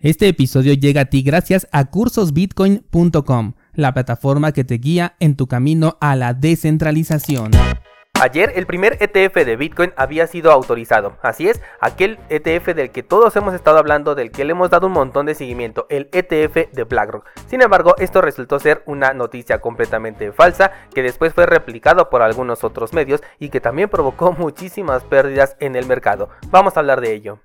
Este episodio llega a ti gracias a cursosbitcoin.com, la plataforma que te guía en tu camino a la descentralización. Ayer el primer ETF de Bitcoin había sido autorizado. Así es, aquel ETF del que todos hemos estado hablando, del que le hemos dado un montón de seguimiento, el ETF de BlackRock. Sin embargo, esto resultó ser una noticia completamente falsa que después fue replicado por algunos otros medios y que también provocó muchísimas pérdidas en el mercado. Vamos a hablar de ello.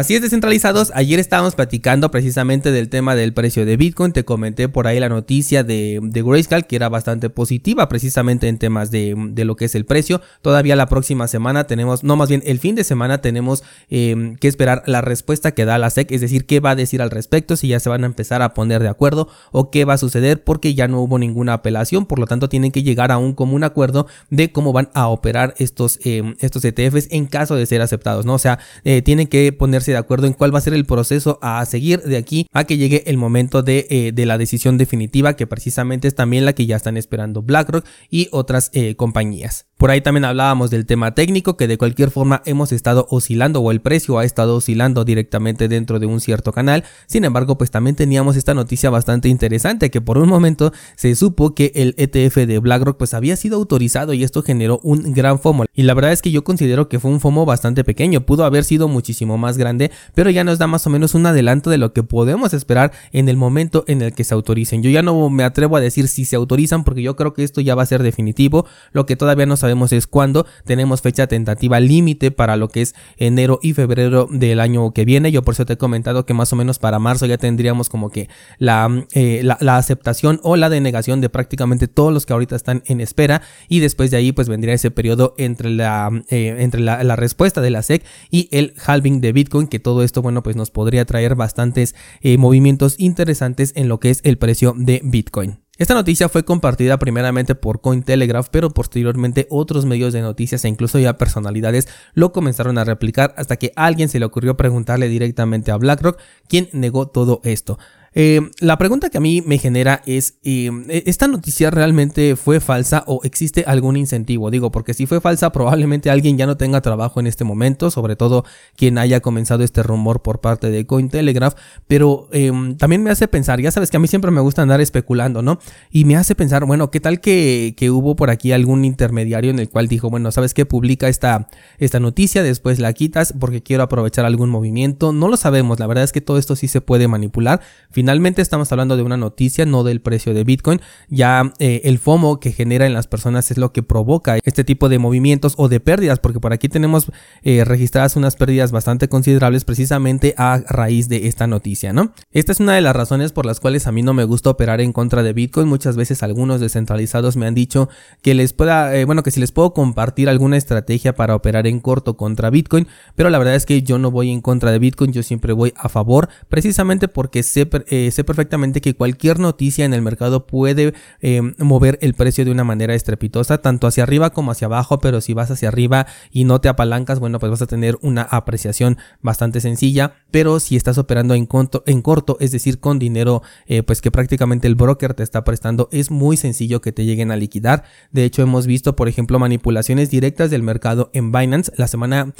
Así es, descentralizados. Ayer estábamos platicando precisamente del tema del precio de Bitcoin. Te comenté por ahí la noticia de, de Grayscale que era bastante positiva precisamente en temas de, lo que es el precio. Todavía la próxima semana tenemos, no más bien el fin de semana tenemos em, que esperar la respuesta que da la SEC, es decir, qué va a decir al respecto, si ya se van a empezar a poner de acuerdo o qué va a suceder porque ya no hubo ninguna apelación. Por lo tanto, tienen que llegar a un común acuerdo de cómo van a operar estos, em, estos ETFs en caso de ser aceptados, ¿no? O sea, eh, tienen que de acuerdo en cuál va a ser el proceso a seguir de aquí a que llegue el momento de, eh, de la decisión definitiva, que precisamente es también la que ya están esperando BlackRock y otras eh, compañías. Por ahí también hablábamos del tema técnico, que de cualquier forma hemos estado oscilando o el precio ha estado oscilando directamente dentro de un cierto canal. Sin embargo, pues también teníamos esta noticia bastante interesante, que por un momento se supo que el ETF de BlackRock pues había sido autorizado y esto generó un gran FOMO. Y la verdad es que yo considero que fue un FOMO bastante pequeño, pudo haber sido muchísimo más grande, pero ya nos da más o menos un adelanto de lo que podemos esperar en el momento en el que se autoricen. Yo ya no me atrevo a decir si se autorizan porque yo creo que esto ya va a ser definitivo, lo que todavía no sabemos es cuándo. Tenemos fecha tentativa límite para lo que es enero y febrero del año que viene. Yo por eso te he comentado que más o menos para marzo ya tendríamos como que la, eh, la, aceptación o la denegación de prácticamente todos los que ahorita están en espera. Y después de ahí pues vendría ese periodo entre la, eh, entre la, respuesta de la SEC y el halving de Bitcoin. Que todo esto, bueno, pues nos podría traer bastantes eh, movimientos interesantes en lo que es el precio de Bitcoin. Esta noticia fue compartida primeramente por Cointelegraph, pero posteriormente otros medios de noticias e incluso ya personalidades lo comenzaron a replicar hasta que a alguien se le ocurrió preguntarle directamente a BlackRock, quien negó todo esto. Eh, la pregunta que a mí me genera es, eh, ¿esta noticia realmente fue falsa o existe algún incentivo? Digo, porque si fue falsa probablemente alguien ya no tenga trabajo en este momento, sobre todo quien haya comenzado este rumor por parte de Cointelegraph, pero em, también me hace pensar, ya sabes que a mí siempre me gusta andar especulando, ¿no? Y me hace pensar, bueno, ¿qué tal que, que hubo por aquí algún intermediario en el cual dijo, bueno, ¿sabes qué? Publica esta, esta noticia, después la quitas porque quiero aprovechar algún movimiento, no lo sabemos, la verdad es que todo esto sí se puede manipular. Finalmente estamos hablando de una noticia, no del precio de Bitcoin. Ya eh, el FOMO que genera en las personas es lo que provoca este tipo de movimientos o de pérdidas, porque por aquí tenemos eh, registradas unas pérdidas bastante considerables precisamente a raíz de esta noticia, ¿no? Esta es una de las razones por las cuales a mí no me gusta operar en contra de Bitcoin. Muchas veces algunos descentralizados me han dicho que les pueda, eh, bueno, que si les puedo compartir alguna estrategia para operar en corto contra Bitcoin, pero la verdad es que yo no voy en contra de Bitcoin, yo siempre voy a favor, precisamente porque sé eh, sé perfectamente que cualquier noticia en el mercado puede eh, mover el precio de una manera estrepitosa, tanto hacia arriba como hacia abajo, pero si vas hacia arriba y no te apalancas, bueno, pues vas a tener una apreciación bastante sencilla, pero si estás operando en, corto, en corto es decir, con dinero, eh, pues que prácticamente el broker te está prestando, es muy sencillo que te lleguen a liquidar. De hecho, hemos visto, por ejemplo, manipulaciones directas del mercado en Binance. La semana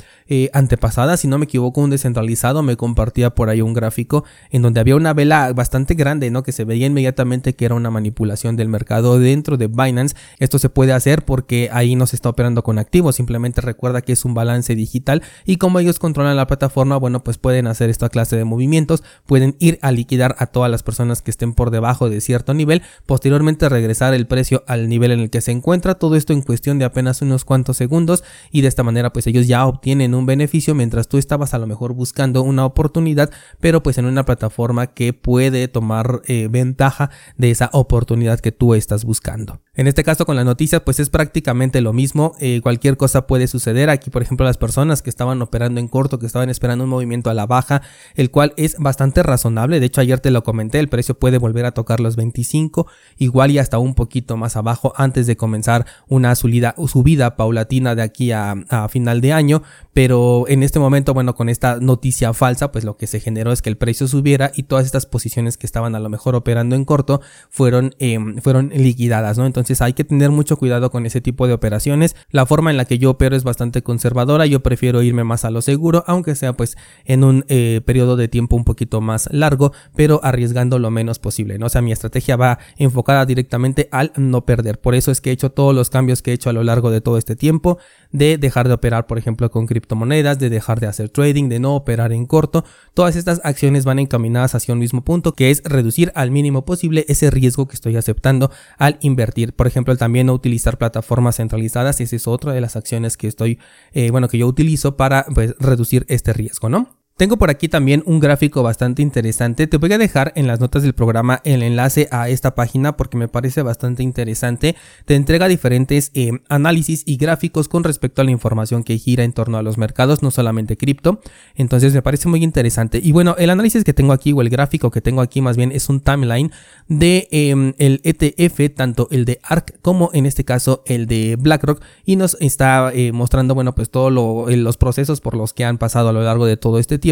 antepasada, si no me equivoco, un descentralizado me compartía por ahí un gráfico en donde había una vela bastante grande, ¿no? Que se veía inmediatamente que era una manipulación del mercado dentro de Binance. Esto se puede hacer porque ahí no se está operando con activos, simplemente recuerda que es un balance digital y como ellos controlan la plataforma, bueno, pues pueden hacer esta clase de movimientos, pueden ir a liquidar a todas las personas que estén por debajo de cierto nivel, posteriormente regresar el precio al nivel en el que se encuentra, todo esto en cuestión de apenas unos cuantos segundos y de esta manera pues ellos ya obtienen un beneficio mientras tú estabas a lo mejor buscando una oportunidad, pero pues en una plataforma que puede tomar eh, ventaja de esa oportunidad que tú estás buscando. En este caso con la noticia pues es prácticamente lo mismo, eh, cualquier cosa puede suceder. Aquí por ejemplo las personas que estaban operando en corto, que estaban esperando un movimiento a la baja, el cual es bastante razonable. De hecho ayer te lo comenté, el precio puede volver a tocar los 25, igual y hasta un poquito más abajo antes de comenzar una subida, subida paulatina de aquí a, a final de año. Pero en este momento, bueno, con esta noticia falsa, pues lo que se generó es que el precio subiera y todas estas posibilidades que estaban a lo mejor operando en corto fueron, em, fueron liquidadas, ¿no? Entonces hay que tener mucho cuidado con ese tipo de operaciones. La forma en la que yo opero es bastante conservadora, yo prefiero irme más a lo seguro, aunque sea pues en un eh, periodo de tiempo un poquito más largo, pero arriesgando lo menos posible, ¿no? O sea, mi estrategia va enfocada directamente al no perder. Por eso es que he hecho todos los cambios que he hecho a lo largo de todo este tiempo, de dejar de operar, por ejemplo, con criptomonedas, de dejar de hacer trading, de no operar en corto. Todas estas acciones van encaminadas hacia un mismo punto, que es reducir al mínimo posible ese riesgo que estoy aceptando al invertir. Por ejemplo, también no utilizar plataformas centralizadas, esa es otra de las acciones que estoy, eh, bueno, que yo utilizo para pues, reducir este riesgo, ¿no? Tengo por aquí también un gráfico bastante interesante. Te voy a dejar en las notas del programa el enlace a esta página porque me parece bastante interesante. Te entrega diferentes eh, análisis y gráficos con respecto a la información que gira en torno a los mercados, no solamente cripto. Entonces me parece muy interesante. Y bueno, el análisis que tengo aquí o el gráfico que tengo aquí más bien es un timeline de em, el ETF, tanto el de ARK como en este caso el de BlackRock y nos está eh, mostrando, bueno, pues todos los procesos por los que han pasado a lo largo de todo este tiempo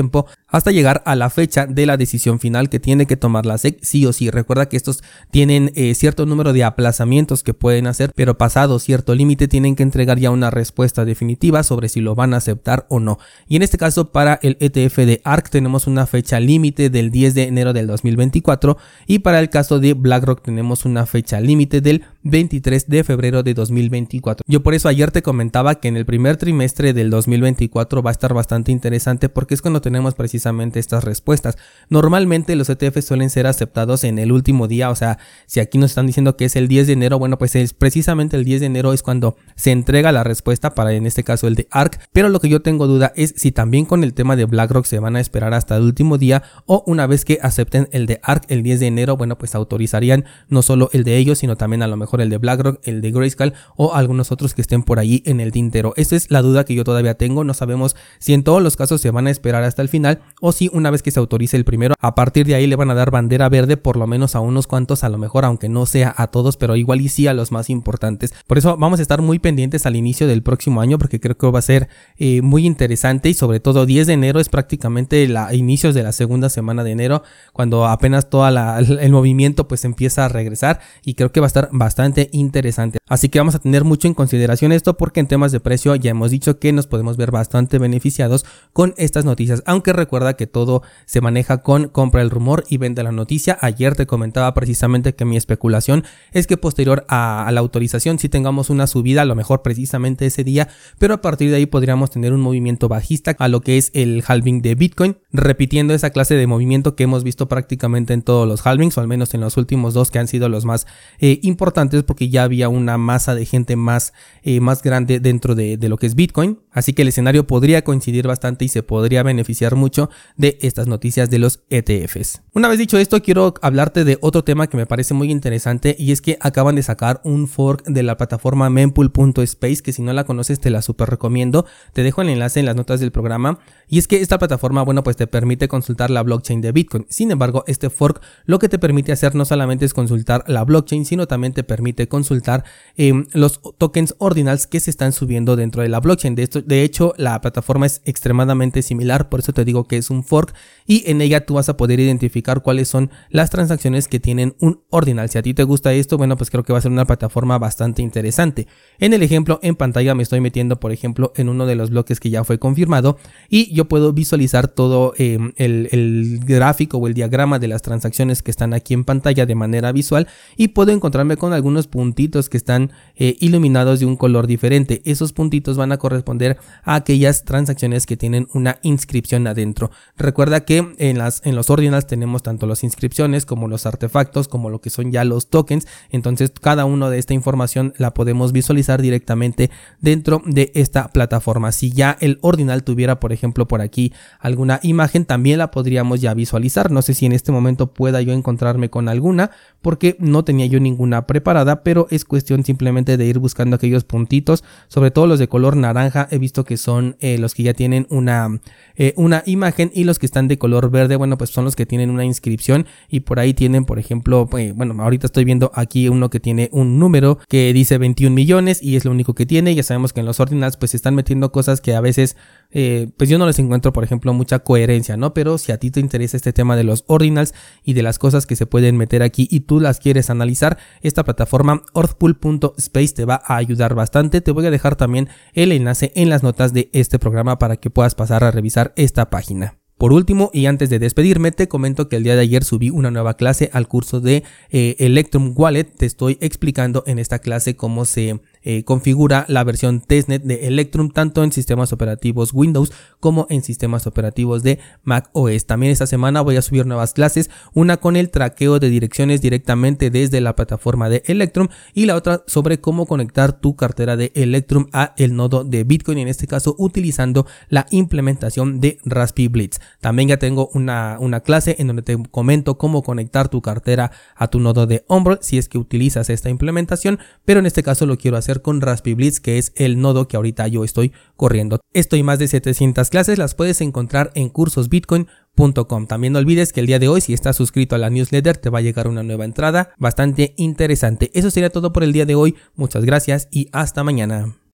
hasta llegar a la fecha de la decisión final que tiene que tomar la SEC sí o sí. Recuerda que estos tienen eh, cierto número de aplazamientos que pueden hacer, pero pasado cierto límite tienen que entregar ya una respuesta definitiva sobre si lo van a aceptar o no. Y en este caso para el ETF de ARC tenemos una fecha límite del 10 de enero del 2024 y para el caso de BlackRock tenemos una fecha límite del 23 de febrero de 2024. Yo por eso ayer te comentaba que en el primer trimestre del 2024 va a estar bastante interesante porque es cuando tenemos precisamente estas respuestas. Normalmente los ETF suelen ser aceptados en el último día, o sea, si aquí nos están diciendo que es el 10 de enero, bueno, pues es precisamente el 10 de enero es cuando se entrega la respuesta para en este caso el de ARC, pero lo que yo tengo duda es si también con el tema de BlackRock se van a esperar hasta el último día o una vez que acepten el de ARC el 10 de enero, bueno, pues autorizarían no solo el de ellos, sino también a lo mejor el de BlackRock, el de Grayscale o algunos otros que estén por allí en el tintero. Esta es la duda que yo todavía tengo, no sabemos si en todos los casos se van a esperar hasta el final o si una vez que se autorice el primero, a partir de ahí le van a dar bandera verde por lo menos a unos cuantos, a lo mejor aunque no sea a todos, pero igual y sí a los más importantes. Por eso vamos a estar muy pendientes al inicio del próximo año porque creo que va a ser eh, muy interesante y sobre todo 10 de enero es prácticamente la inicios de la segunda semana de enero cuando apenas todo el movimiento pues empieza a regresar y creo que va a estar bastante interesante. Así que vamos a tener mucho en consideración esto porque en temas de precio ya hemos dicho que nos podemos ver bastante beneficiados con estas noticias, aunque recuerda que todo se maneja con compra el rumor y vende la noticia. Ayer te comentaba precisamente que mi especulación es que posterior a, la autorización si tengamos una subida, a lo mejor precisamente ese día, pero a partir de ahí podríamos tener un movimiento bajista a lo que es el halving de Bitcoin, repitiendo esa clase de movimiento que hemos visto prácticamente en todos los halvings, o al menos en los últimos dos que han sido los más eh, importantes porque ya había una masa de gente más, eh, más grande dentro de, de lo que es Bitcoin. Así que el escenario podría coincidir bastante y se podría beneficiar mucho de estas noticias de los ETFs. Una vez dicho esto, quiero hablarte de otro tema que me parece muy interesante y es que acaban de sacar un fork de la plataforma mempool.space que si no la conoces te la super recomiendo. Te dejo el enlace en las notas del programa. Y es que esta plataforma, bueno, pues te permite consultar la blockchain de Bitcoin. Sin embargo, este fork lo que te permite hacer no solamente es consultar la blockchain, sino también te permite consultar em, los tokens ordinals que se están subiendo dentro de la blockchain. De, esto, de hecho, la plataforma es extremadamente similar, por eso te digo que es un fork y en ella tú vas a poder identificar cuáles son las transacciones que tienen un ordinal. Si a ti te gusta esto, bueno, pues creo que va a ser una plataforma bastante interesante. En el ejemplo en pantalla me estoy metiendo, por ejemplo, en uno de los bloques que ya fue confirmado y yo puedo visualizar todo em, el, gráfico o el diagrama de las transacciones que están aquí en pantalla de manera visual y puedo encontrarme con algunos puntitos que están eh, iluminados de un color diferente. Esos puntitos van a corresponder a aquellas transacciones que tienen una inscripción adentro. Recuerda que en, las, en los ordinals tenemos tanto las inscripciones como los artefactos, como lo que son ya los tokens. Entonces cada uno de esta información la podemos visualizar directamente dentro de esta plataforma. Si ya el ordinal tuviera, por ejemplo, por aquí alguna imagen, también la podríamos ya visualizar. No sé si en este momento pueda yo encontrarme con alguna, porque no tenía yo ninguna preparada, pero es cuestión simplemente de ir buscando aquellos puntitos, sobre todo los de color naranja. He visto que son eh, los que ya tienen una, eh, una imagen y los que están de color verde, bueno, pues son los que tienen una inscripción y por ahí tienen, por ejemplo, pues, bueno, ahorita estoy viendo aquí uno que tiene un número que dice 21 millones y es lo único que tiene. Ya sabemos que en los ordinals pues están metiendo cosas que a veces eh, pues yo no les encuentro, por ejemplo, mucha coherencia, ¿no? Pero si a ti te interesa este tema de los ordinals y de las cosas que se pueden meter aquí y tú las quieres analizar, esta plataforma orthpool.space te va a ayudar bastante. Te voy a dejar también el enlace en las notas de este programa para que puedas pasar a revisar esta página. Por último, y antes de despedirme, te comento que el día de ayer subí una nueva clase al curso de eh, Electrum Wallet. Te estoy explicando en esta clase cómo se eh, configura la versión testnet de Electrum tanto en sistemas operativos Windows como en sistemas operativos de Mac OS. También esta semana voy a subir nuevas clases, una con el traqueo de direcciones directamente desde la plataforma de Electrum y la otra sobre cómo conectar tu cartera de Electrum a el nodo de Bitcoin, en este caso utilizando la implementación de Raspberry Blitz. También ya tengo una, una clase en donde te comento cómo conectar tu cartera a tu nodo de Umbro si es que utilizas esta implementación, pero en este caso lo quiero hacer con Raspberry Blitz, que es el nodo que ahorita yo estoy corriendo. Esto y más de 700 clases las puedes encontrar en cursosbitcoin.com. También no olvides que el día de hoy, si estás suscrito a la newsletter, te va a llegar una nueva entrada bastante interesante. Eso sería todo por el día de hoy. Muchas gracias y hasta mañana.